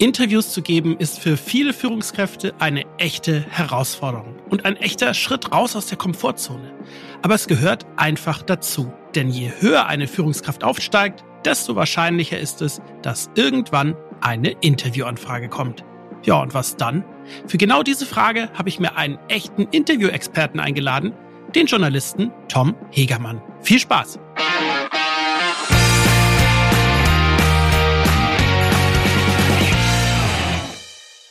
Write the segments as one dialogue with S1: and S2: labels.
S1: Interviews zu geben ist für viele Führungskräfte eine echte Herausforderung und ein echter Schritt raus aus der Komfortzone. Aber es gehört einfach dazu. Denn je höher eine Führungskraft aufsteigt, desto wahrscheinlicher ist es, dass irgendwann eine Interviewanfrage kommt. Ja, und was dann? Für genau diese Frage habe ich mir einen echten Interviewexperten eingeladen, den Journalisten Tom Hegermann. Viel Spaß!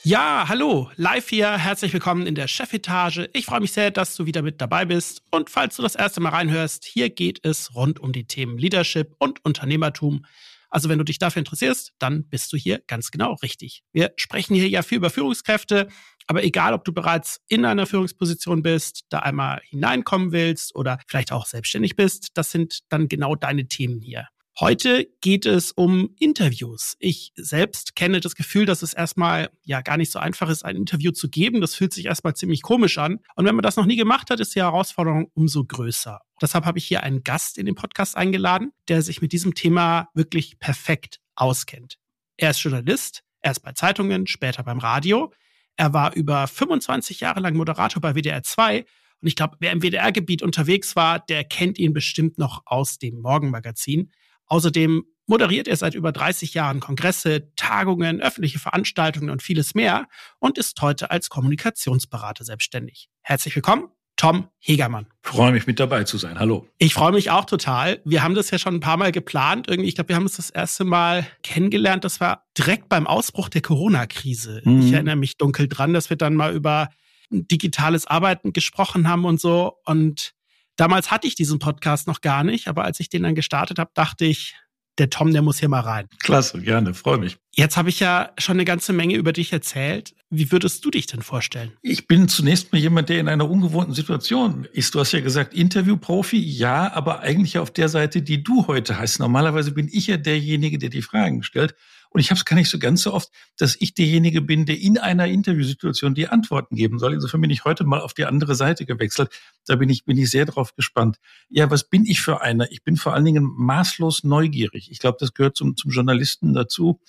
S1: Ja, hallo, live hier, herzlich willkommen in der Chefetage. Ich freue mich sehr, dass du wieder mit dabei bist. Und falls du das erste Mal reinhörst, hier geht es rund um die Themen Leadership und Unternehmertum. Also wenn du dich dafür interessierst, dann bist du hier ganz genau richtig. Wir sprechen hier ja viel über Führungskräfte, aber egal, ob du bereits in einer Führungsposition bist, da einmal hineinkommen willst oder vielleicht auch selbstständig bist, das sind dann genau deine Themen hier. Heute geht es um Interviews. Ich selbst kenne das Gefühl, dass es erstmal ja gar nicht so einfach ist, ein Interview zu geben. Das fühlt sich erstmal ziemlich komisch an. Und wenn man das noch nie gemacht hat, ist die Herausforderung umso größer. Deshalb habe ich hier einen Gast in den Podcast eingeladen, der sich mit diesem Thema wirklich perfekt auskennt. Er ist Journalist, erst bei Zeitungen, später beim Radio. Er war über 25 Jahre lang Moderator bei WDR 2 und ich glaube, wer im WDR-Gebiet unterwegs war, der kennt ihn bestimmt noch aus dem Morgenmagazin. Außerdem moderiert er seit über 30 Jahren Kongresse, Tagungen, öffentliche Veranstaltungen und vieles mehr und ist heute als Kommunikationsberater selbstständig. Herzlich willkommen, Tom Hegermann.
S2: Freue mich mit dabei zu sein. Hallo.
S1: Ich freue mich auch total. Wir haben das ja schon ein paar Mal geplant. Irgendwie, ich glaube, wir haben uns das erste Mal kennengelernt. Das war direkt beim Ausbruch der Corona-Krise. Mhm. Ich erinnere mich dunkel dran, dass wir dann mal über digitales Arbeiten gesprochen haben und so. Und Damals hatte ich diesen Podcast noch gar nicht, aber als ich den dann gestartet habe, dachte ich, der Tom, der muss hier mal rein.
S2: Klasse, gerne, freue mich.
S1: Jetzt habe ich ja schon eine ganze Menge über dich erzählt. Wie würdest du dich denn vorstellen?
S2: Ich bin zunächst mal jemand, der in einer ungewohnten Situation ist. Du hast ja gesagt, Interviewprofi, ja, aber eigentlich auf der Seite, die du heute hast. Normalerweise bin ich ja derjenige, der die Fragen stellt. Und ich habe es gar nicht so ganz so oft, dass ich derjenige bin, der in einer Interviewsituation die Antworten geben soll. Insofern bin ich heute mal auf die andere Seite gewechselt. Da bin ich, bin ich sehr drauf gespannt. Ja, was bin ich für einer? Ich bin vor allen Dingen maßlos neugierig. Ich glaube, das gehört zum, zum Journalisten dazu.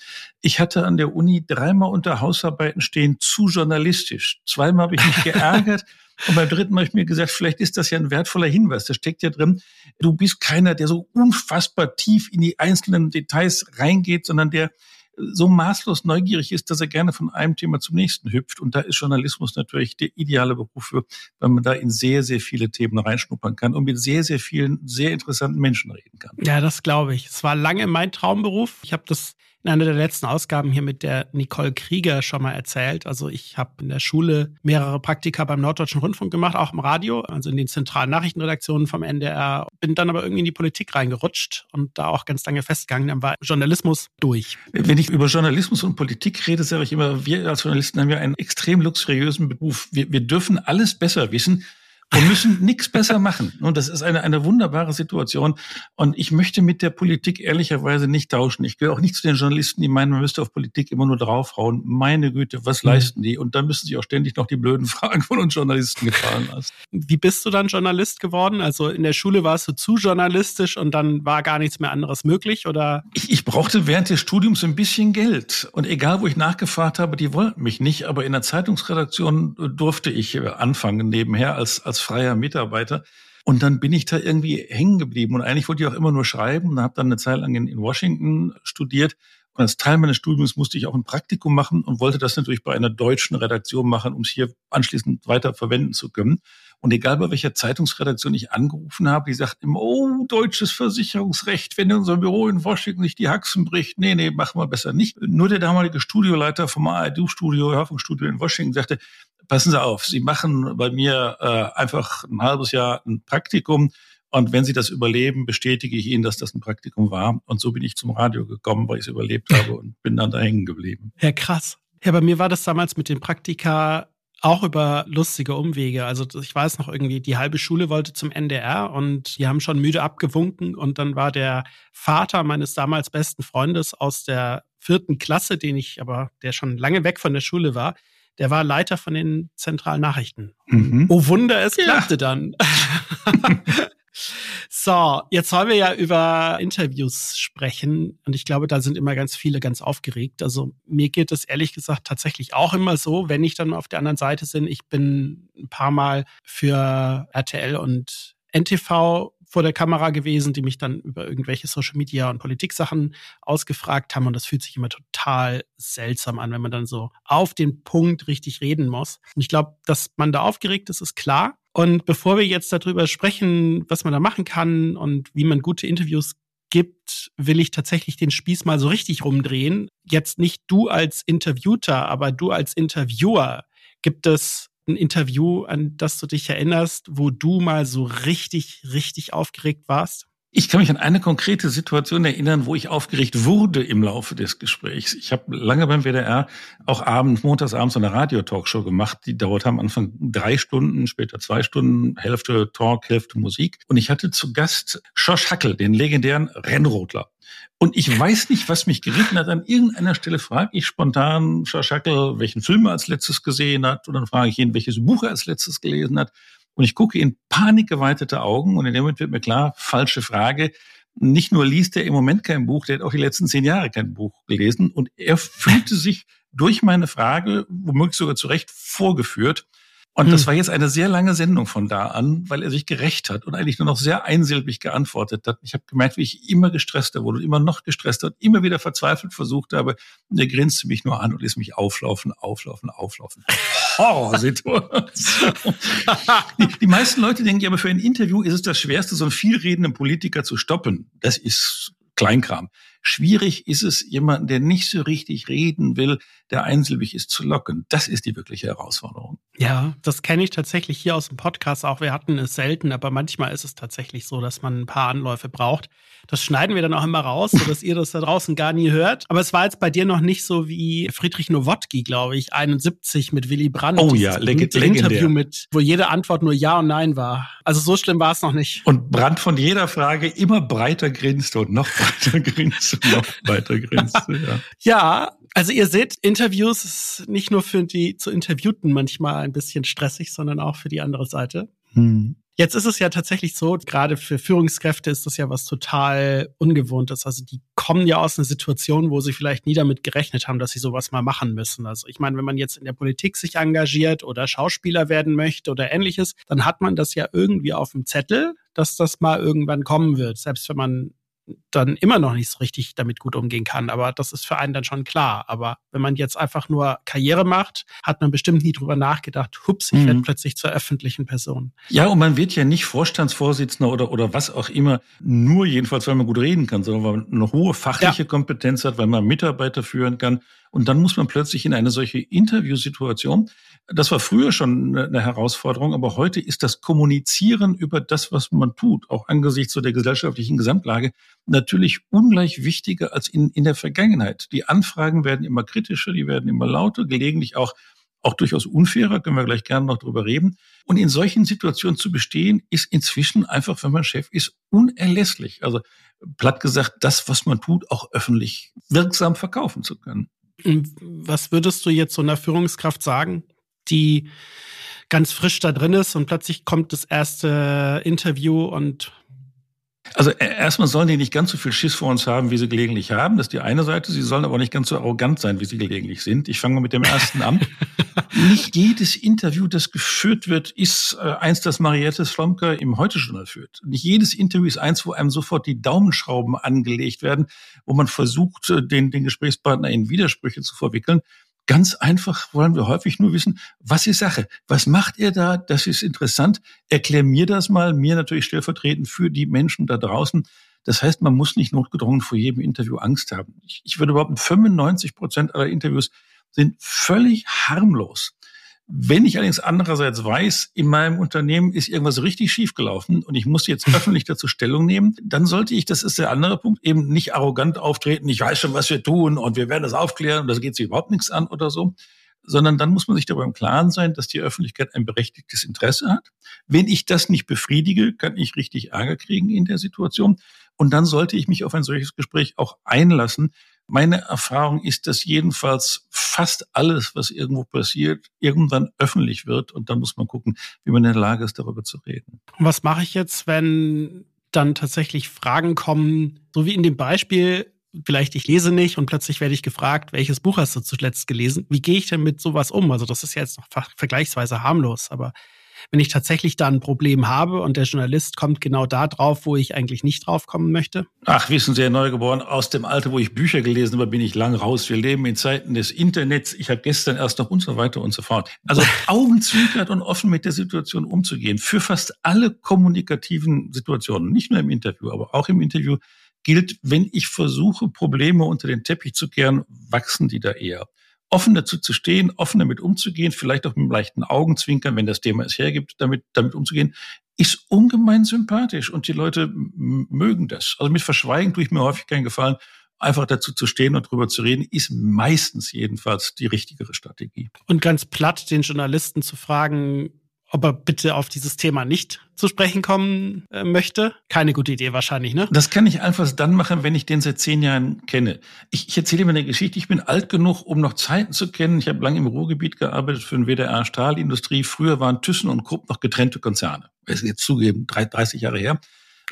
S2: Ich hatte an der Uni dreimal unter Hausarbeiten stehen, zu journalistisch. Zweimal habe ich mich geärgert. Und beim dritten habe ich mir gesagt, vielleicht ist das ja ein wertvoller Hinweis. Da steckt ja drin, du bist keiner, der so unfassbar tief in die einzelnen Details reingeht, sondern der so maßlos neugierig ist, dass er gerne von einem Thema zum nächsten hüpft. Und da ist Journalismus natürlich der ideale Beruf für, weil man da in sehr, sehr viele Themen reinschnuppern kann und mit sehr, sehr vielen sehr interessanten Menschen reden kann.
S1: Ja, das glaube ich. Es war lange mein Traumberuf. Ich habe das in einer der letzten Ausgaben hier mit der Nicole Krieger schon mal erzählt. Also ich habe in der Schule mehrere Praktika beim Norddeutschen Rundfunk gemacht, auch im Radio, also in den zentralen Nachrichtenredaktionen vom NDR. Bin dann aber irgendwie in die Politik reingerutscht und da auch ganz lange festgegangen. Dann war Journalismus durch.
S2: Wenn ich über Journalismus und Politik rede, sage ich immer, wir als Journalisten haben ja einen extrem luxuriösen Beruf. Wir, wir dürfen alles besser wissen wir müssen nichts besser machen. Und das ist eine, eine wunderbare Situation. Und ich möchte mit der Politik ehrlicherweise nicht tauschen. Ich gehöre auch nicht zu den Journalisten, die meinen, man müsste auf Politik immer nur draufhauen. Meine Güte, was mhm. leisten die? Und dann müssen sie auch ständig noch die blöden Fragen von uns Journalisten gefallen lassen.
S1: Wie bist du dann Journalist geworden? Also in der Schule warst du zu journalistisch und dann war gar nichts mehr anderes möglich, oder?
S2: Ich, ich brauchte während des Studiums ein bisschen Geld. Und egal, wo ich nachgefragt habe, die wollten mich nicht. Aber in der Zeitungsredaktion durfte ich anfangen nebenher als, als freier Mitarbeiter. Und dann bin ich da irgendwie hängen geblieben. Und eigentlich wollte ich auch immer nur schreiben und habe dann eine Zeit lang in, in Washington studiert. Und als Teil meines Studiums musste ich auch ein Praktikum machen und wollte das natürlich bei einer deutschen Redaktion machen, um es hier anschließend weiter verwenden zu können. Und egal bei welcher Zeitungsredaktion ich angerufen habe, die sagt immer, oh, deutsches Versicherungsrecht, wenn unser Büro in Washington nicht die Haxen bricht. Nee, nee, machen wir besser nicht. Nur der damalige Studioleiter vom ARD-Studio, Hörfunkstudio in Washington sagte, passen Sie auf, Sie machen bei mir äh, einfach ein halbes Jahr ein Praktikum und wenn Sie das überleben, bestätige ich Ihnen, dass das ein Praktikum war. Und so bin ich zum Radio gekommen, weil ich es überlebt habe und bin dann da hängen geblieben.
S1: Ja, krass. Ja, bei mir war das damals mit dem Praktika auch über lustige Umwege. Also ich weiß noch irgendwie, die halbe Schule wollte zum NDR und die haben schon müde abgewunken und dann war der Vater meines damals besten Freundes aus der vierten Klasse, den ich aber, der schon lange weg von der Schule war, der war Leiter von den zentralen Nachrichten. Mhm. Oh Wunder, es klappte ja. dann. So, jetzt wollen wir ja über Interviews sprechen und ich glaube, da sind immer ganz viele ganz aufgeregt. Also mir geht es ehrlich gesagt tatsächlich auch immer so, wenn ich dann auf der anderen Seite bin. Ich bin ein paar Mal für RTL und NTV vor der Kamera gewesen, die mich dann über irgendwelche Social Media und Politik-Sachen ausgefragt haben. Und das fühlt sich immer total seltsam an, wenn man dann so auf den Punkt richtig reden muss. Und ich glaube, dass man da aufgeregt ist, ist klar. Und bevor wir jetzt darüber sprechen, was man da machen kann und wie man gute Interviews gibt, will ich tatsächlich den Spieß mal so richtig rumdrehen. Jetzt nicht du als Interviewter, aber du als Interviewer. Gibt es ein Interview, an das du dich erinnerst, wo du mal so richtig, richtig aufgeregt warst?
S2: Ich kann mich an eine konkrete Situation erinnern, wo ich aufgeregt wurde im Laufe des Gesprächs. Ich habe lange beim WDR auch abends, montags abends eine Radio-Talkshow gemacht. Die dauerte am Anfang drei Stunden, später zwei Stunden, Hälfte Talk, Hälfte Musik. Und ich hatte zu Gast Schorsch Hackel, den legendären Rennrodler. Und ich weiß nicht, was mich geritten hat. An irgendeiner Stelle frage ich spontan Schackel, welchen Film er als letztes gesehen hat. Und dann frage ich ihn, welches Buch er als letztes gelesen hat. Und ich gucke in panikgeweitete Augen. Und in dem Moment wird mir klar, falsche Frage. Nicht nur liest er im Moment kein Buch, der hat auch die letzten zehn Jahre kein Buch gelesen. Und er fühlte sich durch meine Frage, womöglich sogar zu Recht, vorgeführt. Und hm. das war jetzt eine sehr lange Sendung von da an, weil er sich gerecht hat und eigentlich nur noch sehr einsilbig geantwortet hat. Ich habe gemerkt, wie ich immer gestresster wurde und immer noch gestresster und immer wieder verzweifelt versucht habe. Und er grinste mich nur an und ließ mich auflaufen, auflaufen, auflaufen. Horrorsituation. die, die meisten Leute denken ja, aber für ein Interview ist es das Schwerste, so einen vielredenden Politiker zu stoppen. Das ist Kleinkram. Schwierig ist es, jemanden, der nicht so richtig reden will, der einsilbig ist, zu locken. Das ist die wirkliche Herausforderung.
S1: Ja, das kenne ich tatsächlich hier aus dem Podcast auch. Wir hatten es selten, aber manchmal ist es tatsächlich so, dass man ein paar Anläufe braucht. Das schneiden wir dann auch immer raus, sodass ihr das da draußen gar nie hört. Aber es war jetzt bei dir noch nicht so wie Friedrich Nowotki, glaube ich, 71 mit Willy Brandt.
S2: Oh ja, leg
S1: Interview mit, wo jede Antwort nur Ja und Nein war. Also so schlimm war es noch nicht.
S2: Und Brandt von jeder Frage immer breiter grinste und noch breiter grinste noch breiter grinste.
S1: Ja. ja, also ihr seht, Interviews ist nicht nur für die zu Interviewten manchmal ein bisschen stressig, sondern auch für die andere Seite. Hm. Jetzt ist es ja tatsächlich so, gerade für Führungskräfte ist das ja was total Ungewohntes. Also die kommen ja aus einer Situation, wo sie vielleicht nie damit gerechnet haben, dass sie sowas mal machen müssen. Also ich meine, wenn man jetzt in der Politik sich engagiert oder Schauspieler werden möchte oder ähnliches, dann hat man das ja irgendwie auf dem Zettel, dass das mal irgendwann kommen wird. Selbst wenn man dann immer noch nicht so richtig damit gut umgehen kann. Aber das ist für einen dann schon klar. Aber wenn man jetzt einfach nur Karriere macht, hat man bestimmt nie drüber nachgedacht, hups, ich mhm. werde plötzlich zur öffentlichen Person.
S2: Ja, und man wird ja nicht Vorstandsvorsitzender oder, oder was auch immer, nur jedenfalls, weil man gut reden kann, sondern weil man eine hohe fachliche ja. Kompetenz hat, weil man Mitarbeiter führen kann. Und dann muss man plötzlich in eine solche Interviewsituation, das war früher schon eine Herausforderung, aber heute ist das Kommunizieren über das, was man tut, auch angesichts der gesellschaftlichen Gesamtlage, natürlich ungleich wichtiger als in, in der Vergangenheit. Die Anfragen werden immer kritischer, die werden immer lauter, gelegentlich auch auch durchaus unfairer, können wir gleich gerne noch drüber reden. Und in solchen Situationen zu bestehen, ist inzwischen einfach, wenn man Chef ist, unerlässlich. Also platt gesagt, das, was man tut, auch öffentlich wirksam verkaufen zu können.
S1: Was würdest du jetzt so einer Führungskraft sagen? die ganz frisch da drin ist und plötzlich kommt das erste Interview und
S2: also e, erstmal sollen die nicht ganz so viel Schiss vor uns haben, wie sie gelegentlich haben. Das ist die eine Seite. Sie sollen aber nicht ganz so arrogant sein, wie sie gelegentlich sind. Ich fange mal mit dem ersten an. nicht jedes Interview, das geführt wird, ist äh, eins, das Mariette Slomka im Heute-Journal führt. Nicht jedes Interview ist eins, wo einem sofort die Daumenschrauben angelegt werden, wo man versucht, äh, den, den Gesprächspartner in Widersprüche zu verwickeln. Ganz einfach wollen wir häufig nur wissen, was ist Sache? Was macht ihr da? Das ist interessant. Erklär mir das mal, mir natürlich stellvertretend für die Menschen da draußen. Das heißt, man muss nicht notgedrungen vor jedem Interview Angst haben. Ich, ich würde behaupten, 95 Prozent aller Interviews sind völlig harmlos. Wenn ich allerdings andererseits weiß, in meinem Unternehmen ist irgendwas richtig schiefgelaufen und ich muss jetzt öffentlich dazu Stellung nehmen, dann sollte ich, das ist der andere Punkt, eben nicht arrogant auftreten, ich weiß schon, was wir tun und wir werden das aufklären und das geht sich überhaupt nichts an oder so, sondern dann muss man sich darüber im Klaren sein, dass die Öffentlichkeit ein berechtigtes Interesse hat. Wenn ich das nicht befriedige, kann ich richtig Ärger kriegen in der Situation. Und dann sollte ich mich auf ein solches Gespräch auch einlassen, meine Erfahrung ist, dass jedenfalls fast alles, was irgendwo passiert, irgendwann öffentlich wird und dann muss man gucken, wie man in der Lage ist, darüber zu reden.
S1: Was mache ich jetzt, wenn dann tatsächlich Fragen kommen, so wie in dem Beispiel, vielleicht ich lese nicht und plötzlich werde ich gefragt, welches Buch hast du zuletzt gelesen? Wie gehe ich denn mit sowas um? Also das ist ja jetzt noch vergleichsweise harmlos, aber wenn ich tatsächlich da ein Problem habe und der Journalist kommt genau da drauf, wo ich eigentlich nicht drauf kommen möchte?
S2: Ach, wissen Sie, Herr Neugeboren, aus dem Alter, wo ich Bücher gelesen habe, bin ich lang raus. Wir leben in Zeiten des Internets. Ich habe gestern erst noch und so weiter und so fort. Also augenzwinkert und offen mit der Situation umzugehen. Für fast alle kommunikativen Situationen, nicht nur im Interview, aber auch im Interview, gilt, wenn ich versuche, Probleme unter den Teppich zu kehren, wachsen die da eher offen dazu zu stehen, offen damit umzugehen, vielleicht auch mit einem leichten Augenzwinkern, wenn das Thema es hergibt, damit, damit umzugehen, ist ungemein sympathisch und die Leute mögen das. Also mit Verschweigen tue ich mir häufig keinen Gefallen. Einfach dazu zu stehen und drüber zu reden, ist meistens jedenfalls die richtigere Strategie.
S1: Und ganz platt den Journalisten zu fragen, ob er bitte auf dieses Thema nicht zu sprechen kommen äh, möchte. Keine gute Idee wahrscheinlich, ne?
S2: Das kann ich einfach dann machen, wenn ich den seit zehn Jahren kenne. Ich, ich erzähle mir eine Geschichte. Ich bin alt genug, um noch Zeiten zu kennen. Ich habe lange im Ruhrgebiet gearbeitet für den WDR Stahlindustrie. Früher waren Thyssen und Krupp noch getrennte Konzerne. Ist jetzt zugeben, 30 Jahre her.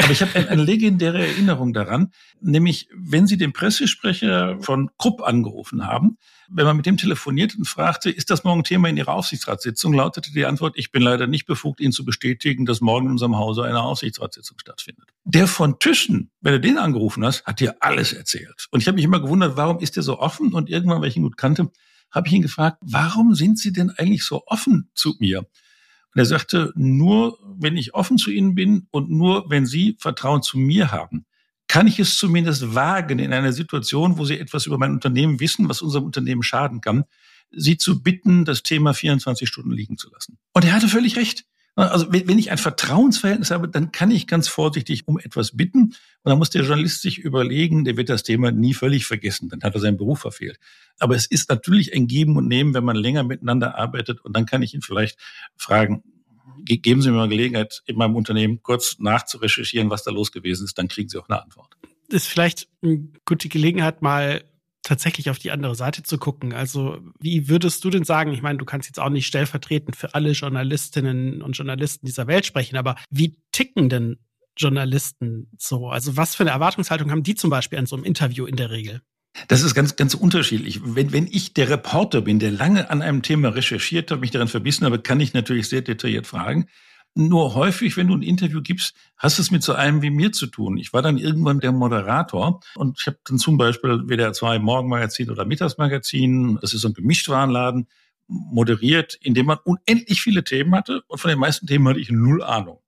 S2: Aber ich habe eine legendäre Erinnerung daran, nämlich wenn Sie den Pressesprecher von Krupp angerufen haben, wenn man mit dem telefoniert und fragte, ist das morgen Thema in Ihrer Aufsichtsratssitzung, lautete die Antwort, ich bin leider nicht befugt, Ihnen zu bestätigen, dass morgen in unserem Hause eine Aufsichtsratssitzung stattfindet. Der von Tischen, wenn du den angerufen hast, hat dir alles erzählt. Und ich habe mich immer gewundert, warum ist der so offen? Und irgendwann, weil ich ihn gut kannte, habe ich ihn gefragt, warum sind Sie denn eigentlich so offen zu mir? Und er sagte, nur wenn ich offen zu Ihnen bin und nur wenn Sie Vertrauen zu mir haben, kann ich es zumindest wagen, in einer Situation, wo Sie etwas über mein Unternehmen wissen, was unserem Unternehmen schaden kann, Sie zu bitten, das Thema 24 Stunden liegen zu lassen. Und er hatte völlig recht. Also wenn ich ein Vertrauensverhältnis habe, dann kann ich ganz vorsichtig um etwas bitten. Und dann muss der Journalist sich überlegen, der wird das Thema nie völlig vergessen. Dann hat er seinen Beruf verfehlt. Aber es ist natürlich ein Geben und Nehmen, wenn man länger miteinander arbeitet. Und dann kann ich ihn vielleicht fragen, geben Sie mir mal Gelegenheit, in meinem Unternehmen kurz nachzurecherchieren, was da los gewesen ist, dann kriegen Sie auch eine Antwort.
S1: Ist vielleicht eine gute Gelegenheit, mal tatsächlich auf die andere Seite zu gucken. Also wie würdest du denn sagen, ich meine, du kannst jetzt auch nicht stellvertretend für alle Journalistinnen und Journalisten dieser Welt sprechen, aber wie ticken denn Journalisten so? Also was für eine Erwartungshaltung haben die zum Beispiel an so einem Interview in der Regel?
S2: Das ist ganz, ganz unterschiedlich. Wenn, wenn ich der Reporter bin, der lange an einem Thema recherchiert hat, mich daran verbissen habe, kann ich natürlich sehr detailliert fragen. Nur häufig, wenn du ein Interview gibst, hast es mit so einem wie mir zu tun. Ich war dann irgendwann der Moderator und ich habe dann zum Beispiel WDR 2 Morgenmagazin oder Mittagsmagazin, das ist so ein Gemischtwarenladen, moderiert, in dem man unendlich viele Themen hatte und von den meisten Themen hatte ich null Ahnung.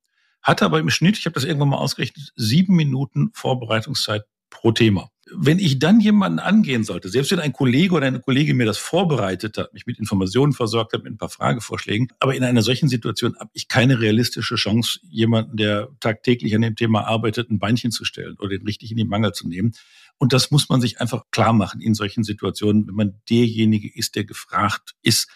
S2: Hatte aber im Schnitt, ich habe das irgendwann mal ausgerechnet, sieben Minuten Vorbereitungszeit pro Thema wenn ich dann jemanden angehen sollte, selbst wenn ein Kollege oder eine Kollegin mir das vorbereitet hat, mich mit Informationen versorgt hat, mit ein paar Fragevorschlägen, aber in einer solchen Situation habe ich keine realistische Chance, jemanden, der tagtäglich an dem Thema arbeitet, ein Beinchen zu stellen oder den richtig in die Mangel zu nehmen. Und das muss man sich einfach klar machen in solchen Situationen, wenn man derjenige ist, der gefragt ist.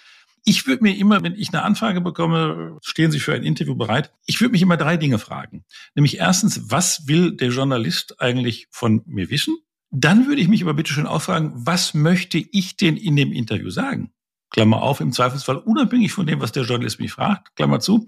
S2: Ich würde mir immer, wenn ich eine Anfrage bekomme, stehen Sie für ein Interview bereit? Ich würde mich immer drei Dinge fragen. Nämlich erstens, was will der Journalist eigentlich von mir wissen? Dann würde ich mich aber bitte schön auch was möchte ich denn in dem Interview sagen? Klammer auf, im Zweifelsfall unabhängig von dem, was der Journalist mich fragt, Klammer zu.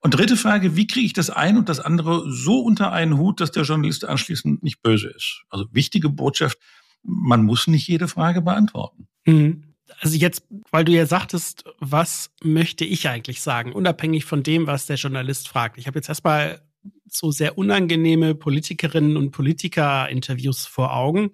S2: Und dritte Frage, wie kriege ich das eine und das andere so unter einen Hut, dass der Journalist anschließend nicht böse ist? Also wichtige Botschaft, man muss nicht jede Frage beantworten.
S1: Mhm. Also jetzt, weil du ja sagtest, was möchte ich eigentlich sagen, unabhängig von dem, was der Journalist fragt. Ich habe jetzt erstmal so sehr unangenehme Politikerinnen und Politiker-Interviews vor Augen,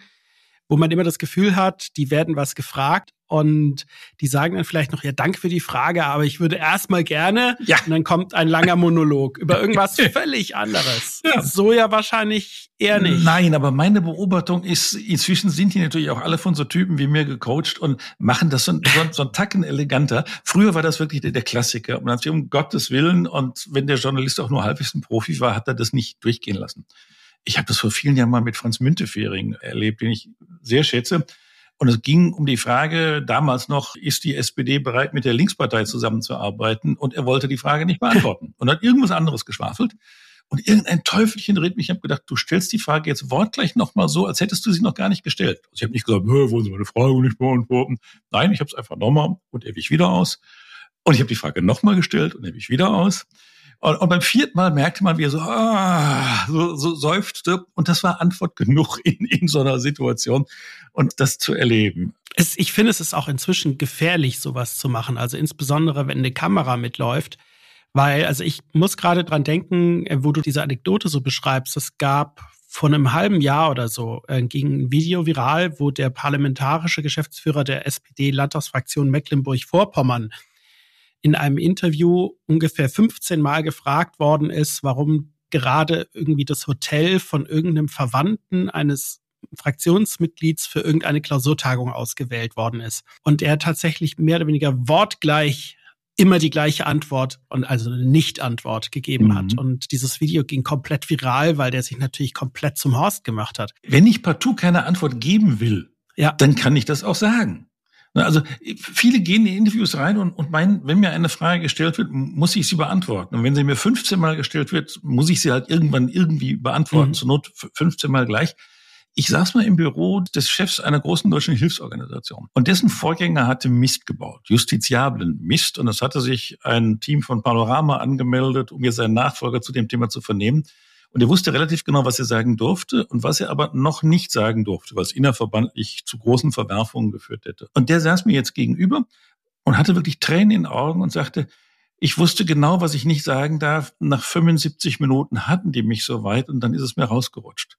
S1: wo man immer das Gefühl hat, die werden was gefragt und die sagen dann vielleicht noch, ja, danke für die Frage, aber ich würde erstmal gerne. Ja. Und dann kommt ein langer Monolog über irgendwas völlig anderes. Ja. So ja wahrscheinlich eher nicht.
S2: Nein, aber meine Beobachtung ist, inzwischen sind die natürlich auch alle von so Typen wie mir gecoacht und machen das so, so, so einen Tacken eleganter. Früher war das wirklich der, der Klassiker. Man hat sich um Gottes Willen und wenn der Journalist auch nur halbwegs ein Profi war, hat er das nicht durchgehen lassen. Ich habe das vor vielen Jahren mal mit Franz Müntefering erlebt, den ich sehr schätze. Und es ging um die Frage damals noch, ist die SPD bereit, mit der Linkspartei zusammenzuarbeiten? Und er wollte die Frage nicht beantworten und hat irgendwas anderes geschwafelt. Und irgendein Teufelchen redet mich. Ich habe gedacht, du stellst die Frage jetzt wortgleich nochmal so, als hättest du sie noch gar nicht gestellt. Also ich habe nicht gesagt, wollen Sie meine Frage nicht beantworten? Nein, ich habe es einfach nochmal und er wich wieder aus. Und ich habe die Frage nochmal gestellt und er wich wieder aus. Und, und beim vierten Mal merkte man, wie er so, ah, so, so seufzte. Und das war Antwort genug in, in so einer Situation und das zu erleben.
S1: Es, ich finde, es ist auch inzwischen gefährlich, sowas zu machen. Also insbesondere, wenn eine Kamera mitläuft. Weil, also ich muss gerade dran denken, äh, wo du diese Anekdote so beschreibst. Es gab vor einem halben Jahr oder so äh, ging ein Video viral, wo der parlamentarische Geschäftsführer der SPD-Landtagsfraktion Mecklenburg-Vorpommern in einem Interview ungefähr 15 Mal gefragt worden ist, warum gerade irgendwie das Hotel von irgendeinem Verwandten eines Fraktionsmitglieds für irgendeine Klausurtagung ausgewählt worden ist. Und er tatsächlich mehr oder weniger wortgleich immer die gleiche Antwort und also eine Nicht-Antwort gegeben mhm. hat. Und dieses Video ging komplett viral, weil der sich natürlich komplett zum Horst gemacht hat.
S2: Wenn ich partout keine Antwort geben will, ja. dann kann ich das auch sagen. Also viele gehen in Interviews rein und, und meinen, wenn mir eine Frage gestellt wird, muss ich sie beantworten. Und wenn sie mir 15 Mal gestellt wird, muss ich sie halt irgendwann irgendwie beantworten, mhm. zur Not 15 Mal gleich. Ich saß mal im Büro des Chefs einer großen deutschen Hilfsorganisation und dessen Vorgänger hatte Mist gebaut, justiziablen Mist. Und es hatte sich ein Team von Panorama angemeldet, um mir seinen Nachfolger zu dem Thema zu vernehmen. Und er wusste relativ genau, was er sagen durfte und was er aber noch nicht sagen durfte, was innerverbandlich zu großen Verwerfungen geführt hätte. Und der saß mir jetzt gegenüber und hatte wirklich Tränen in den Augen und sagte, ich wusste genau, was ich nicht sagen darf. Nach 75 Minuten hatten die mich so weit und dann ist es mir rausgerutscht.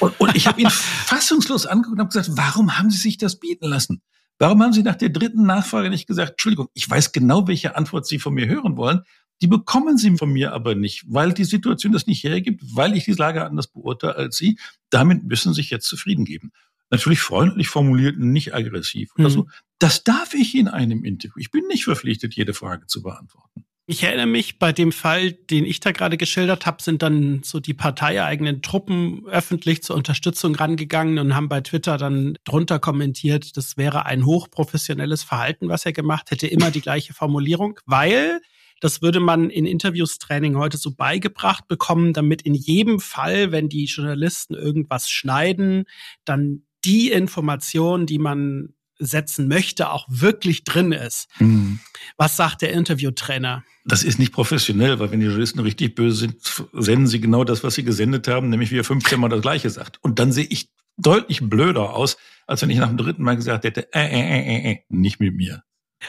S2: Und, und ich habe ihn fassungslos angeguckt und habe gesagt, warum haben Sie sich das bieten lassen? Warum haben Sie nach der dritten Nachfrage nicht gesagt, Entschuldigung, ich weiß genau, welche Antwort Sie von mir hören wollen. Die bekommen Sie von mir aber nicht, weil die Situation das nicht hergibt, weil ich die Lage anders beurteile als Sie. Damit müssen Sie sich jetzt zufrieden geben. Natürlich freundlich formuliert, nicht aggressiv. Mhm. Also, das darf ich in einem Interview. Ich bin nicht verpflichtet, jede Frage zu beantworten.
S1: Ich erinnere mich, bei dem Fall, den ich da gerade geschildert habe, sind dann so die parteieigenen Truppen öffentlich zur Unterstützung rangegangen und haben bei Twitter dann drunter kommentiert, das wäre ein hochprofessionelles Verhalten, was er gemacht hätte, immer die gleiche Formulierung, weil das würde man in Interviews-Training heute so beigebracht bekommen, damit in jedem Fall, wenn die Journalisten irgendwas schneiden, dann die Information, die man setzen möchte, auch wirklich drin ist. Mhm. Was sagt der Interviewtrainer?
S2: Das ist nicht professionell, weil wenn die Journalisten richtig böse sind, senden sie genau das, was sie gesendet haben, nämlich wie er 15 Mal das Gleiche sagt. Und dann sehe ich deutlich blöder aus, als wenn ich nach dem dritten Mal gesagt hätte, äh, äh, äh, äh, äh nicht mit mir.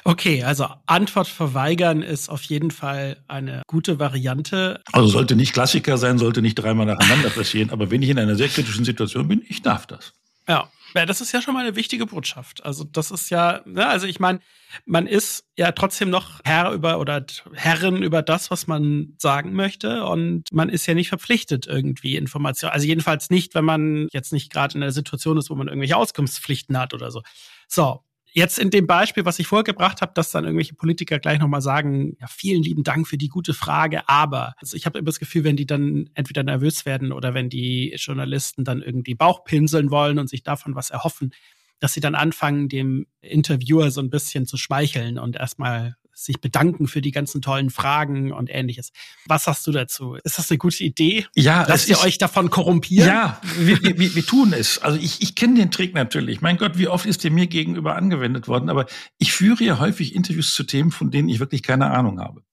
S1: Okay, also Antwort verweigern ist auf jeden Fall eine gute Variante.
S2: Also sollte nicht Klassiker sein, sollte nicht dreimal nacheinander passieren, aber wenn ich in einer sehr kritischen Situation bin, ich darf das.
S1: Ja, ja, das ist ja schon mal eine wichtige Botschaft. Also das ist ja, ne, also ich meine, man ist ja trotzdem noch Herr über oder Herrin über das, was man sagen möchte und man ist ja nicht verpflichtet irgendwie Informationen. Also jedenfalls nicht, wenn man jetzt nicht gerade in der Situation ist, wo man irgendwelche Auskunftspflichten hat oder so. So, Jetzt in dem Beispiel, was ich vorgebracht habe, dass dann irgendwelche Politiker gleich nochmal sagen, ja, vielen lieben Dank für die gute Frage, aber also ich habe immer das Gefühl, wenn die dann entweder nervös werden oder wenn die Journalisten dann irgendwie Bauchpinseln wollen und sich davon was erhoffen, dass sie dann anfangen, dem Interviewer so ein bisschen zu schmeicheln und erstmal sich bedanken für die ganzen tollen Fragen und ähnliches. Was sagst du dazu? Ist das eine gute Idee?
S2: Ja.
S1: Lasst ihr ist, euch davon korrumpieren?
S2: Ja, wir, wir, wir tun es. Also ich, ich kenne den Trick natürlich. Mein Gott, wie oft ist der mir gegenüber angewendet worden? Aber ich führe ja häufig Interviews zu Themen, von denen ich wirklich keine Ahnung habe.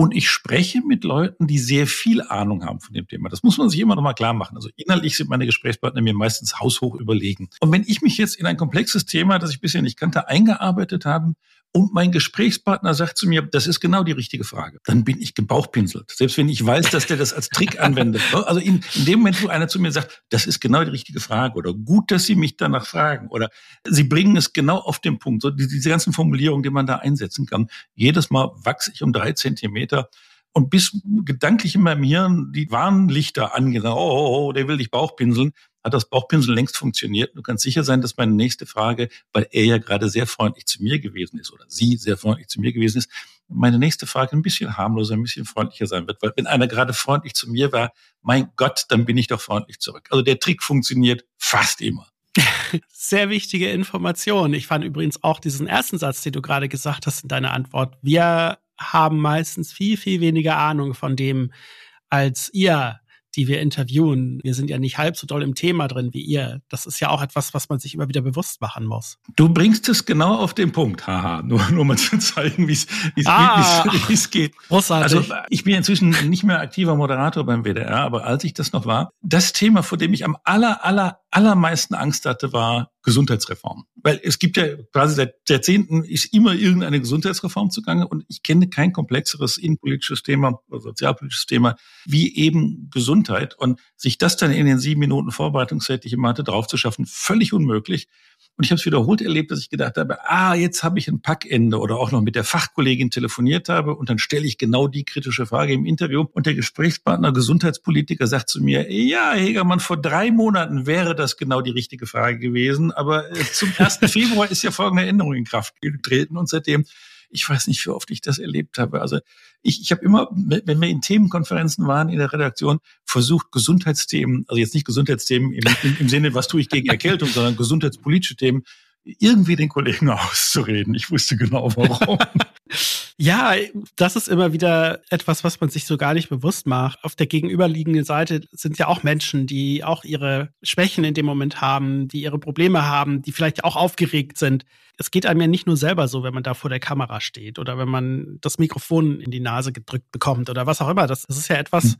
S2: Und ich spreche mit Leuten, die sehr viel Ahnung haben von dem Thema. Das muss man sich immer noch mal klar machen. Also inhaltlich sind meine Gesprächspartner mir meistens haushoch überlegen. Und wenn ich mich jetzt in ein komplexes Thema, das ich bisher nicht kannte, eingearbeitet habe und mein Gesprächspartner sagt zu mir, das ist genau die richtige Frage, dann bin ich gebauchpinselt. Selbst wenn ich weiß, dass der das als Trick anwendet. Also in, in dem Moment, wo einer zu mir sagt, das ist genau die richtige Frage oder gut, dass Sie mich danach fragen oder Sie bringen es genau auf den Punkt. So diese ganzen Formulierungen, die man da einsetzen kann. Jedes Mal wachse ich um drei Zentimeter und bis gedanklich in meinem Hirn die Warnlichter angehen, oh, oh, oh, der will dich Bauchpinseln, hat das Bauchpinsel längst funktioniert. Du kannst sicher sein, dass meine nächste Frage, weil er ja gerade sehr freundlich zu mir gewesen ist oder sie sehr freundlich zu mir gewesen ist, meine nächste Frage ein bisschen harmloser, ein bisschen freundlicher sein wird. Weil wenn einer gerade freundlich zu mir war, mein Gott, dann bin ich doch freundlich zurück. Also der Trick funktioniert fast immer.
S1: Sehr wichtige Information. Ich fand übrigens auch diesen ersten Satz, den du gerade gesagt hast in deiner Antwort. Wir haben meistens viel, viel weniger Ahnung von dem als ihr die wir interviewen. Wir sind ja nicht halb so doll im Thema drin wie ihr. Das ist ja auch etwas, was man sich immer wieder bewusst machen muss.
S2: Du bringst es genau auf den Punkt, haha. Nur, nur mal zu zeigen, wie ah, es geht. Großartig. Also ich bin inzwischen nicht mehr aktiver Moderator beim WDR, aber als ich das noch war, das Thema, vor dem ich am aller, aller, allermeisten Angst hatte, war Gesundheitsreform. Weil es gibt ja quasi seit Jahrzehnten ist immer irgendeine Gesundheitsreform zugange und ich kenne kein komplexeres innenpolitisches Thema oder sozialpolitisches Thema wie eben Gesundheit. Und sich das dann in den sieben Minuten Vorbereitungszeit, die ich immer hatte, drauf zu schaffen, völlig unmöglich. Und ich habe es wiederholt erlebt, dass ich gedacht habe, ah, jetzt habe ich ein Packende oder auch noch mit der Fachkollegin telefoniert habe und dann stelle ich genau die kritische Frage im Interview und der Gesprächspartner Gesundheitspolitiker sagt zu mir, ja, Hegermann, vor drei Monaten wäre das genau die richtige Frage gewesen, aber äh, zum 1. Februar ist ja folgende Änderung in Kraft getreten und seitdem ich weiß nicht, wie oft ich das erlebt habe. Also ich, ich habe immer, wenn wir in Themenkonferenzen waren in der Redaktion, versucht, Gesundheitsthemen, also jetzt nicht Gesundheitsthemen im, im, im Sinne, was tue ich gegen Erkältung, sondern gesundheitspolitische Themen, irgendwie den Kollegen auszureden. Ich wusste genau warum.
S1: Ja, das ist immer wieder etwas, was man sich so gar nicht bewusst macht. Auf der gegenüberliegenden Seite sind ja auch Menschen, die auch ihre Schwächen in dem Moment haben, die ihre Probleme haben, die vielleicht auch aufgeregt sind es geht einem ja nicht nur selber so, wenn man da vor der Kamera steht oder wenn man das Mikrofon in die Nase gedrückt bekommt oder was auch immer. Das, das ist ja etwas, hm.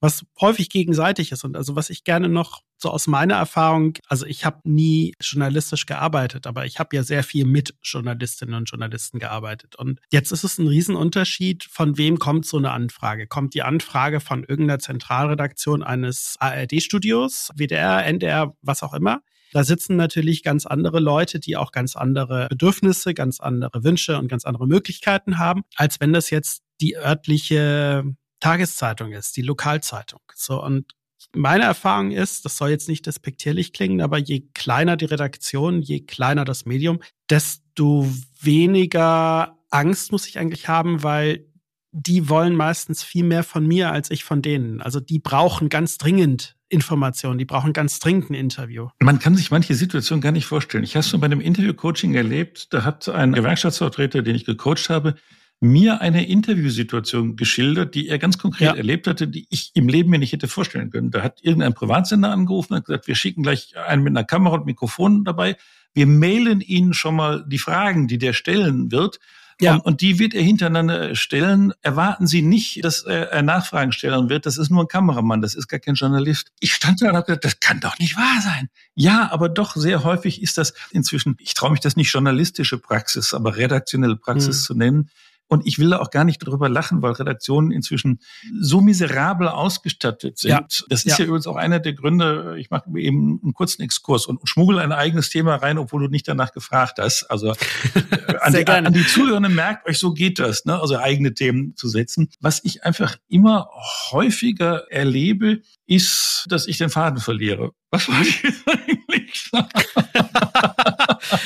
S1: was häufig gegenseitig ist. Und also was ich gerne noch so aus meiner Erfahrung, also ich habe nie journalistisch gearbeitet, aber ich habe ja sehr viel mit Journalistinnen und Journalisten gearbeitet. Und jetzt ist es ein Riesenunterschied, von wem kommt so eine Anfrage. Kommt die Anfrage von irgendeiner Zentralredaktion eines ARD-Studios, WDR, NDR, was auch immer? Da sitzen natürlich ganz andere Leute, die auch ganz andere Bedürfnisse, ganz andere Wünsche und ganz andere Möglichkeiten haben, als wenn das jetzt die örtliche Tageszeitung ist, die Lokalzeitung. So und meine Erfahrung ist, das soll jetzt nicht despektierlich klingen, aber je kleiner die Redaktion, je kleiner das Medium, desto weniger Angst muss ich eigentlich haben, weil die wollen meistens viel mehr von mir als ich von denen. Also die brauchen ganz dringend Informationen, die brauchen ganz dringend ein Interview.
S2: Man kann sich manche Situationen gar nicht vorstellen. Ich habe es nur bei einem Interview-Coaching erlebt, da hat ein Gewerkschaftsvertreter, den ich gecoacht habe, mir eine Interviewsituation geschildert, die er ganz konkret ja. erlebt hatte, die ich im Leben mir nicht hätte vorstellen können. Da hat irgendein Privatsender angerufen und gesagt, wir schicken gleich einen mit einer Kamera und Mikrofon dabei. Wir mailen Ihnen schon mal die Fragen, die der stellen wird. Ja. Und, und, die wird er hintereinander stellen. Erwarten Sie nicht, dass er Nachfragen stellen wird. Das ist nur ein Kameramann, das ist gar kein Journalist. Ich stand da und habe gesagt, das kann doch nicht wahr sein. Ja, aber doch sehr häufig ist das inzwischen, ich traue mich das nicht journalistische Praxis, aber redaktionelle Praxis mhm. zu nennen und ich will da auch gar nicht drüber lachen, weil Redaktionen inzwischen so miserabel ausgestattet sind. Ja. Das ist ja. ja. übrigens auch einer der Gründe, ich mache eben einen kurzen Exkurs und schmuggel ein eigenes Thema rein, obwohl du nicht danach gefragt hast. Also äh, an, die, an die Zuhörenden merkt euch, so geht das, ne? also eigene Themen zu setzen. Was ich einfach immer häufiger erlebe, ist, dass ich den Faden verliere. Was wollte ich jetzt eigentlich sagen?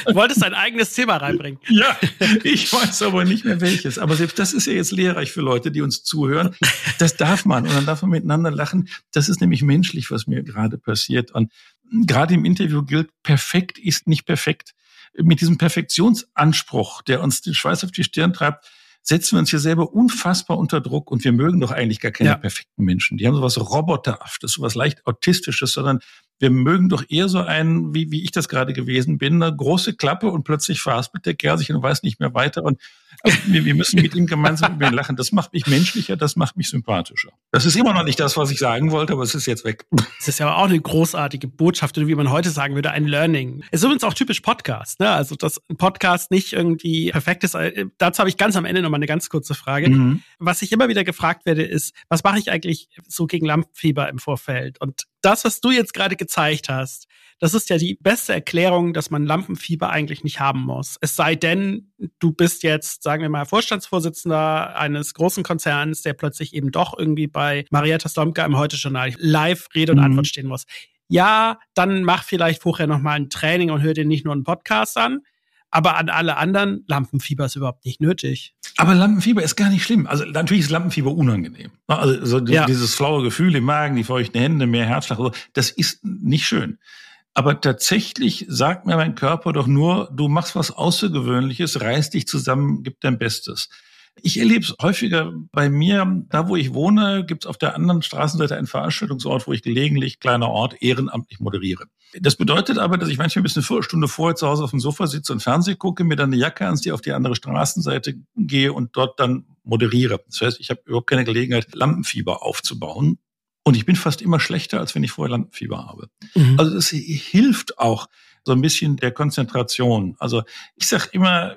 S1: Du wolltest dein eigenes Thema reinbringen.
S2: Ja, ich weiß aber nicht mehr welches. Aber selbst das ist ja jetzt lehrreich für Leute, die uns zuhören. Das darf man. Und dann darf man miteinander lachen. Das ist nämlich menschlich, was mir gerade passiert. Und gerade im Interview gilt, perfekt ist nicht perfekt. Mit diesem Perfektionsanspruch, der uns den Schweiß auf die Stirn treibt, setzen wir uns hier selber unfassbar unter Druck und wir mögen doch eigentlich gar keine ja. perfekten Menschen. Die haben sowas Roboterhaftes, sowas leicht Autistisches, sondern wir mögen doch eher so einen, wie, wie ich das gerade gewesen bin, eine große Klappe und plötzlich verhaspelt der Kerl sich und weiß nicht mehr weiter. Und wir, wir müssen mit ihm gemeinsam über ihn lachen. Das macht mich menschlicher, das macht mich sympathischer. Das ist immer noch nicht das, was ich sagen wollte, aber es ist jetzt weg.
S1: Das ist ja auch eine großartige Botschaft, oder wie man heute sagen würde, ein Learning. Es ist übrigens auch typisch Podcast, ne? Also, dass ein Podcast nicht irgendwie perfekt ist. Äh, dazu habe ich ganz am Ende noch mal eine ganz kurze Frage. Mhm. Was ich immer wieder gefragt werde, ist, was mache ich eigentlich so gegen Lampenfieber im Vorfeld? Und das, was du jetzt gerade gezeigt hast, das ist ja die beste Erklärung, dass man Lampenfieber eigentlich nicht haben muss. Es sei denn, du bist jetzt, sagen wir mal, Vorstandsvorsitzender eines großen Konzerns, der plötzlich eben doch irgendwie bei Marietta Slomka im Heute-Journal live Rede und mhm. Antwort stehen muss. Ja, dann mach vielleicht vorher nochmal ein Training und hör dir nicht nur einen Podcast an. Aber an alle anderen, Lampenfieber ist überhaupt nicht nötig.
S2: Aber Lampenfieber ist gar nicht schlimm. Also natürlich ist Lampenfieber unangenehm. Also so ja. dieses flaue Gefühl im Magen, die feuchten Hände, mehr Herzschlag, das ist nicht schön. Aber tatsächlich sagt mir mein Körper doch nur, du machst was Außergewöhnliches, reiß dich zusammen, gib dein Bestes. Ich erlebe es häufiger bei mir, da wo ich wohne, gibt es auf der anderen Straßenseite einen Veranstaltungsort, wo ich gelegentlich, kleiner Ort, ehrenamtlich moderiere. Das bedeutet aber, dass ich manchmal bis eine Viertelstunde vorher zu Hause auf dem Sofa sitze und Fernsehen gucke, mir dann eine Jacke anziehe, auf die andere Straßenseite gehe und dort dann moderiere. Das heißt, ich habe überhaupt keine Gelegenheit, Lampenfieber aufzubauen. Und ich bin fast immer schlechter, als wenn ich vorher Lampenfieber habe. Mhm. Also es hilft auch so ein bisschen der Konzentration. Also ich sage immer,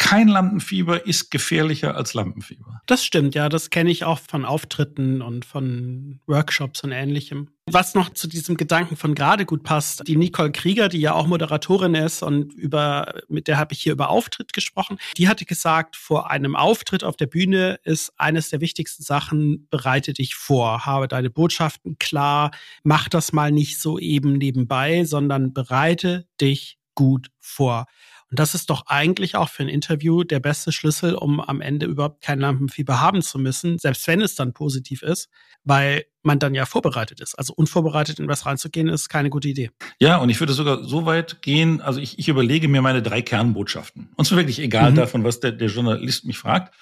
S2: kein Lampenfieber ist gefährlicher als Lampenfieber.
S1: Das stimmt, ja. Das kenne ich auch von Auftritten und von Workshops und ähnlichem. Was noch zu diesem Gedanken von gerade gut passt, die Nicole Krieger, die ja auch Moderatorin ist und über, mit der habe ich hier über Auftritt gesprochen, die hatte gesagt, vor einem Auftritt auf der Bühne ist eines der wichtigsten Sachen, bereite dich vor, habe deine Botschaften klar, mach das mal nicht so eben nebenbei, sondern bereite dich gut vor. Und das ist doch eigentlich auch für ein Interview der beste Schlüssel, um am Ende überhaupt kein Lampenfieber haben zu müssen, selbst wenn es dann positiv ist, weil man dann ja vorbereitet ist. Also unvorbereitet in was reinzugehen, ist keine gute Idee.
S2: Ja, und ich würde sogar so weit gehen, also ich, ich überlege mir meine drei Kernbotschaften. Und zwar wirklich egal mhm. davon, was der, der Journalist mich fragt.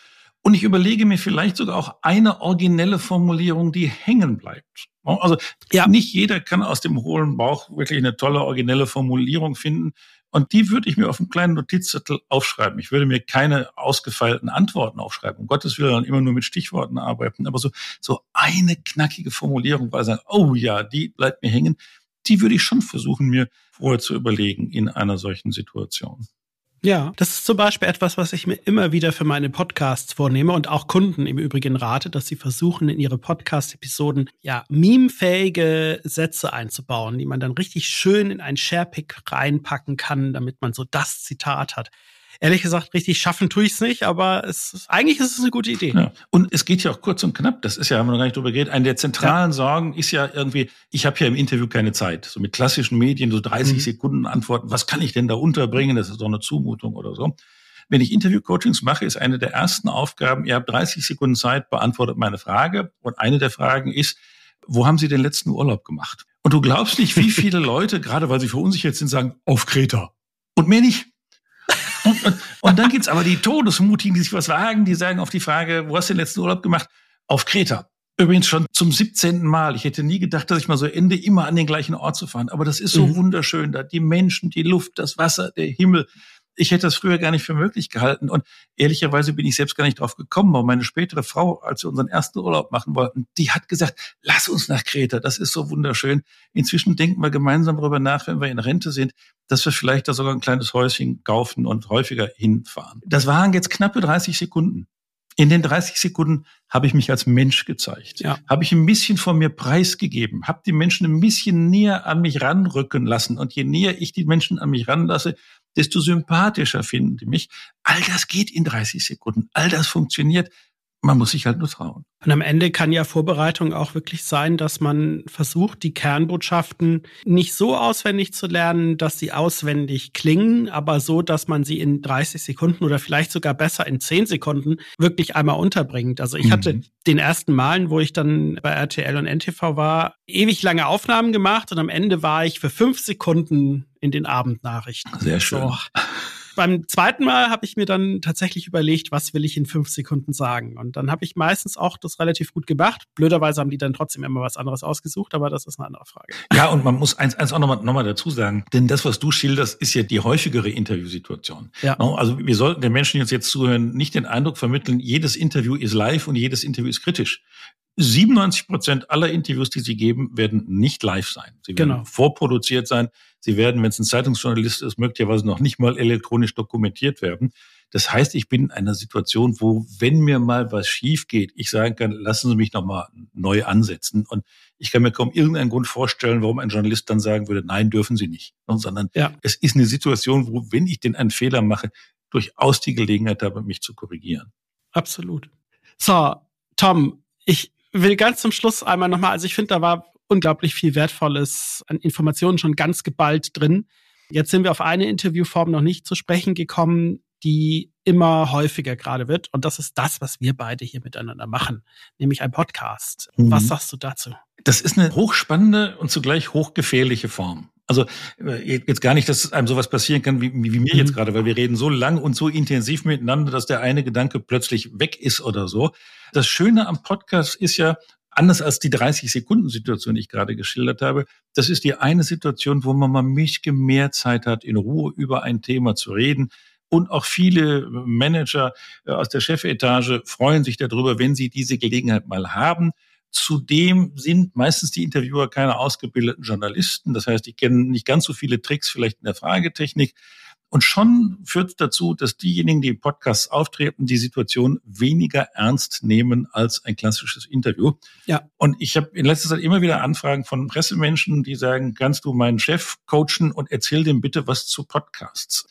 S2: Und ich überlege mir vielleicht sogar auch eine originelle Formulierung, die hängen bleibt. Also ja. nicht jeder kann aus dem hohlen Bauch wirklich eine tolle originelle Formulierung finden. Und die würde ich mir auf einem kleinen Notizzettel aufschreiben. Ich würde mir keine ausgefeilten Antworten aufschreiben. Um Gottes Willen immer nur mit Stichworten arbeiten. Aber so, so eine knackige Formulierung, weil sagen, oh ja, die bleibt mir hängen. Die würde ich schon versuchen, mir vorher zu überlegen in einer solchen Situation.
S1: Ja, das ist zum Beispiel etwas, was ich mir immer wieder für meine Podcasts vornehme und auch Kunden im Übrigen rate, dass sie versuchen, in ihre Podcast-Episoden ja memefähige Sätze einzubauen, die man dann richtig schön in ein Sharepick reinpacken kann, damit man so das Zitat hat ehrlich gesagt, richtig schaffen tue ich es nicht, aber es eigentlich ist es eine gute Idee.
S2: Ja. Und es geht ja auch kurz und knapp. Das ist ja, haben wir noch gar nicht drüber geredet. Eine der zentralen ja. Sorgen ist ja irgendwie, ich habe ja im Interview keine Zeit. So mit klassischen Medien, so 30 mhm. Sekunden Antworten. Was kann ich denn da unterbringen? Das ist doch eine Zumutung oder so. Wenn ich Interview-Coachings mache, ist eine der ersten Aufgaben, ihr habt 30 Sekunden Zeit, beantwortet meine Frage. Und eine der Fragen ist, wo haben Sie den letzten Urlaub gemacht? Und du glaubst nicht, wie viele Leute, gerade weil sie verunsichert sind, sagen, auf Kreta. Und mehr nicht. Und, und, und dann gibt's aber die Todesmutigen, die sich was wagen, die sagen auf die Frage, wo hast du den letzten Urlaub gemacht? Auf Kreta. Übrigens schon zum 17. Mal. Ich hätte nie gedacht, dass ich mal so ende, immer an den gleichen Ort zu fahren. Aber das ist so mhm. wunderschön da. Die Menschen, die Luft, das Wasser, der Himmel ich hätte das früher gar nicht für möglich gehalten. Und ehrlicherweise bin ich selbst gar nicht drauf gekommen. Aber meine spätere Frau, als wir unseren ersten Urlaub machen wollten, die hat gesagt, lass uns nach Kreta. Das ist so wunderschön. Inzwischen denken wir gemeinsam darüber nach, wenn wir in Rente sind, dass wir vielleicht da sogar ein kleines Häuschen kaufen und häufiger hinfahren. Das waren jetzt knappe 30 Sekunden. In den 30 Sekunden habe ich mich als Mensch gezeigt, ja. habe ich ein bisschen von mir preisgegeben, habe die Menschen ein bisschen näher an mich ranrücken lassen. Und je näher ich die Menschen an mich ranlasse, desto sympathischer finden die mich. All das geht in 30 Sekunden. All das funktioniert. Man muss sich halt nur trauen.
S1: Und am Ende kann ja Vorbereitung auch wirklich sein, dass man versucht, die Kernbotschaften nicht so auswendig zu lernen, dass sie auswendig klingen, aber so, dass man sie in 30 Sekunden oder vielleicht sogar besser in 10 Sekunden wirklich einmal unterbringt. Also ich mhm. hatte den ersten Malen, wo ich dann bei RTL und NTV war, ewig lange Aufnahmen gemacht und am Ende war ich für fünf Sekunden in den Abendnachrichten.
S2: Sehr schön. So
S1: beim zweiten Mal habe ich mir dann tatsächlich überlegt, was will ich in fünf Sekunden sagen. Und dann habe ich meistens auch das relativ gut gemacht. Blöderweise haben die dann trotzdem immer was anderes ausgesucht, aber das ist eine andere Frage.
S2: Ja, und man muss eins, eins auch nochmal noch mal dazu sagen, denn das, was du schilderst, ist ja die häufigere Interviewsituation. Ja. Also wir sollten den Menschen jetzt, jetzt zuhören, nicht den Eindruck vermitteln, jedes Interview ist live und jedes Interview ist kritisch. 97 Prozent aller Interviews, die Sie geben, werden nicht live sein. Sie werden genau. vorproduziert sein. Sie werden, wenn es ein Zeitungsjournalist ist, möglicherweise noch nicht mal elektronisch dokumentiert werden. Das heißt, ich bin in einer Situation, wo, wenn mir mal was schief geht, ich sagen kann, lassen Sie mich nochmal neu ansetzen. Und ich kann mir kaum irgendeinen Grund vorstellen, warum ein Journalist dann sagen würde, nein, dürfen Sie nicht. Sondern ja. es ist eine Situation, wo, wenn ich denn einen Fehler mache, durchaus die Gelegenheit habe, mich zu korrigieren.
S1: Absolut. So, Tom, ich will ganz zum Schluss einmal nochmal, also ich finde, da war unglaublich viel Wertvolles an Informationen schon ganz geballt drin. Jetzt sind wir auf eine Interviewform noch nicht zu sprechen gekommen, die immer häufiger gerade wird. Und das ist das, was wir beide hier miteinander machen, nämlich ein Podcast. Mhm. Was sagst du dazu?
S2: Das ist eine hochspannende und zugleich hochgefährliche Form. Also äh, jetzt gar nicht, dass einem sowas passieren kann wie, wie mir jetzt mhm. gerade, weil wir reden so lang und so intensiv miteinander, dass der eine Gedanke plötzlich weg ist oder so. Das Schöne am Podcast ist ja, anders als die 30-Sekunden-Situation, die ich gerade geschildert habe, das ist die eine Situation, wo man mal mich mehr Zeit hat, in Ruhe über ein Thema zu reden. Und auch viele Manager äh, aus der Chefetage freuen sich darüber, wenn sie diese Gelegenheit mal haben. Zudem sind meistens die Interviewer keine ausgebildeten Journalisten. Das heißt, die kennen nicht ganz so viele Tricks vielleicht in der Fragetechnik. Und schon führt dazu, dass diejenigen, die im Podcast auftreten, die Situation weniger ernst nehmen als ein klassisches Interview. Ja. Und ich habe in letzter Zeit immer wieder Anfragen von Pressemenschen, die sagen, kannst du meinen Chef coachen und erzähl dem bitte was zu Podcasts.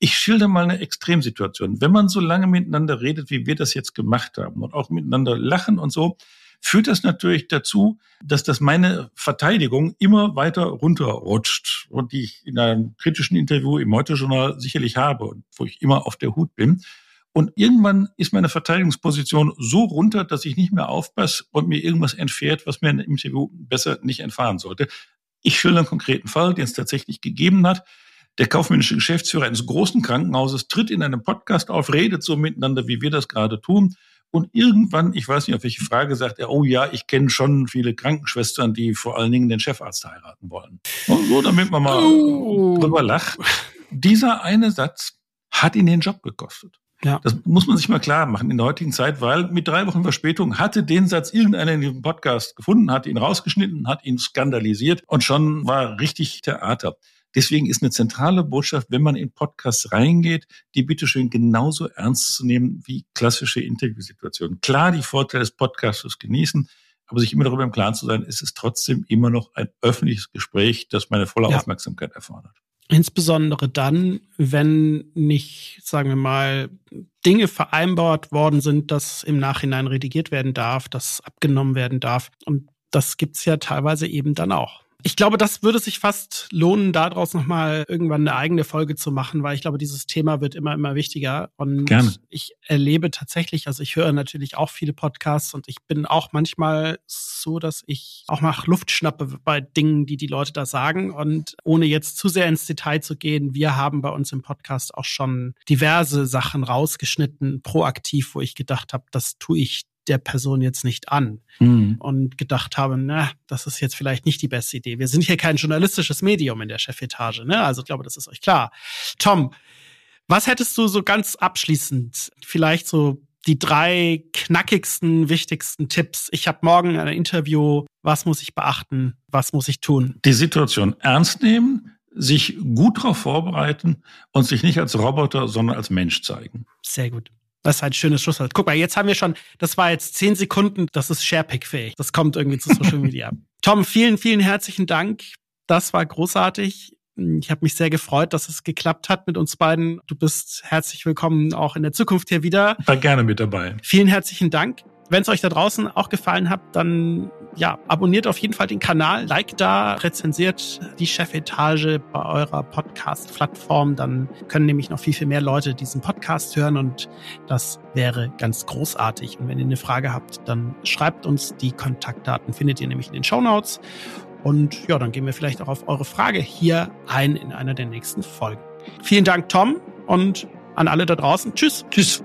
S2: Ich schilder mal eine Extremsituation. Wenn man so lange miteinander redet, wie wir das jetzt gemacht haben und auch miteinander lachen und so, führt das natürlich dazu, dass das meine Verteidigung immer weiter runterrutscht und die ich in einem kritischen Interview im Heute-Journal sicherlich habe und wo ich immer auf der Hut bin. Und irgendwann ist meine Verteidigungsposition so runter, dass ich nicht mehr aufpasse und mir irgendwas entfährt, was mir im Interview besser nicht entfahren sollte. Ich schilder einen konkreten Fall, den es tatsächlich gegeben hat. Der kaufmännische Geschäftsführer eines großen Krankenhauses tritt in einem Podcast auf, redet so miteinander, wie wir das gerade tun und irgendwann, ich weiß nicht, auf welche Frage, sagt er, oh ja, ich kenne schon viele Krankenschwestern, die vor allen Dingen den Chefarzt heiraten wollen. Und so, damit man mal oh. drüber lacht. Dieser eine Satz hat ihn den Job gekostet. Ja. Das muss man sich mal klar machen in der heutigen Zeit, weil mit drei Wochen Verspätung hatte den Satz irgendeiner in diesem Podcast gefunden, hat ihn rausgeschnitten, hat ihn skandalisiert und schon war richtig Theater. Deswegen ist eine zentrale Botschaft, wenn man in Podcasts reingeht, die bitteschön genauso ernst zu nehmen wie klassische Interviewsituationen. Klar, die Vorteile des Podcasts genießen, aber sich immer darüber im Klaren zu sein, ist es trotzdem immer noch ein öffentliches Gespräch, das meine volle ja. Aufmerksamkeit erfordert.
S1: Insbesondere dann, wenn nicht, sagen wir mal, Dinge vereinbart worden sind, dass im Nachhinein redigiert werden darf, dass abgenommen werden darf. Und das gibt's ja teilweise eben dann auch. Ich glaube, das würde sich fast lohnen, daraus nochmal irgendwann eine eigene Folge zu machen, weil ich glaube, dieses Thema wird immer, immer wichtiger. Und Gerne. ich erlebe tatsächlich, also ich höre natürlich auch viele Podcasts und ich bin auch manchmal so, dass ich auch nach Luft schnappe bei Dingen, die die Leute da sagen. Und ohne jetzt zu sehr ins Detail zu gehen, wir haben bei uns im Podcast auch schon diverse Sachen rausgeschnitten, proaktiv, wo ich gedacht habe, das tue ich der Person jetzt nicht an mhm. und gedacht habe, na, das ist jetzt vielleicht nicht die beste Idee. Wir sind hier kein journalistisches Medium in der Chefetage, ne? Also ich glaube, das ist euch klar. Tom, was hättest du so ganz abschließend vielleicht so die drei knackigsten, wichtigsten Tipps? Ich habe morgen ein Interview. Was muss ich beachten? Was muss ich tun?
S2: Die Situation ernst nehmen, sich gut darauf vorbereiten und sich nicht als Roboter, sondern als Mensch zeigen.
S1: Sehr gut. Das ist ein schönes Schlusswort. Guck mal, jetzt haben wir schon, das war jetzt zehn Sekunden, das ist Sharepick-fähig. Das kommt irgendwie zu Social Media. Tom, vielen, vielen herzlichen Dank. Das war großartig. Ich habe mich sehr gefreut, dass es geklappt hat mit uns beiden. Du bist herzlich willkommen auch in der Zukunft hier wieder.
S2: War gerne mit dabei.
S1: Vielen herzlichen Dank. Wenn es euch da draußen auch gefallen hat, dann ja, abonniert auf jeden Fall den Kanal, like da, rezensiert die Chefetage bei eurer Podcast-Plattform. Dann können nämlich noch viel, viel mehr Leute diesen Podcast hören und das wäre ganz großartig. Und wenn ihr eine Frage habt, dann schreibt uns die Kontaktdaten, findet ihr nämlich in den Show Notes. Und ja, dann gehen wir vielleicht auch auf eure Frage hier ein in einer der nächsten Folgen. Vielen Dank, Tom, und an alle da draußen. Tschüss. Tschüss.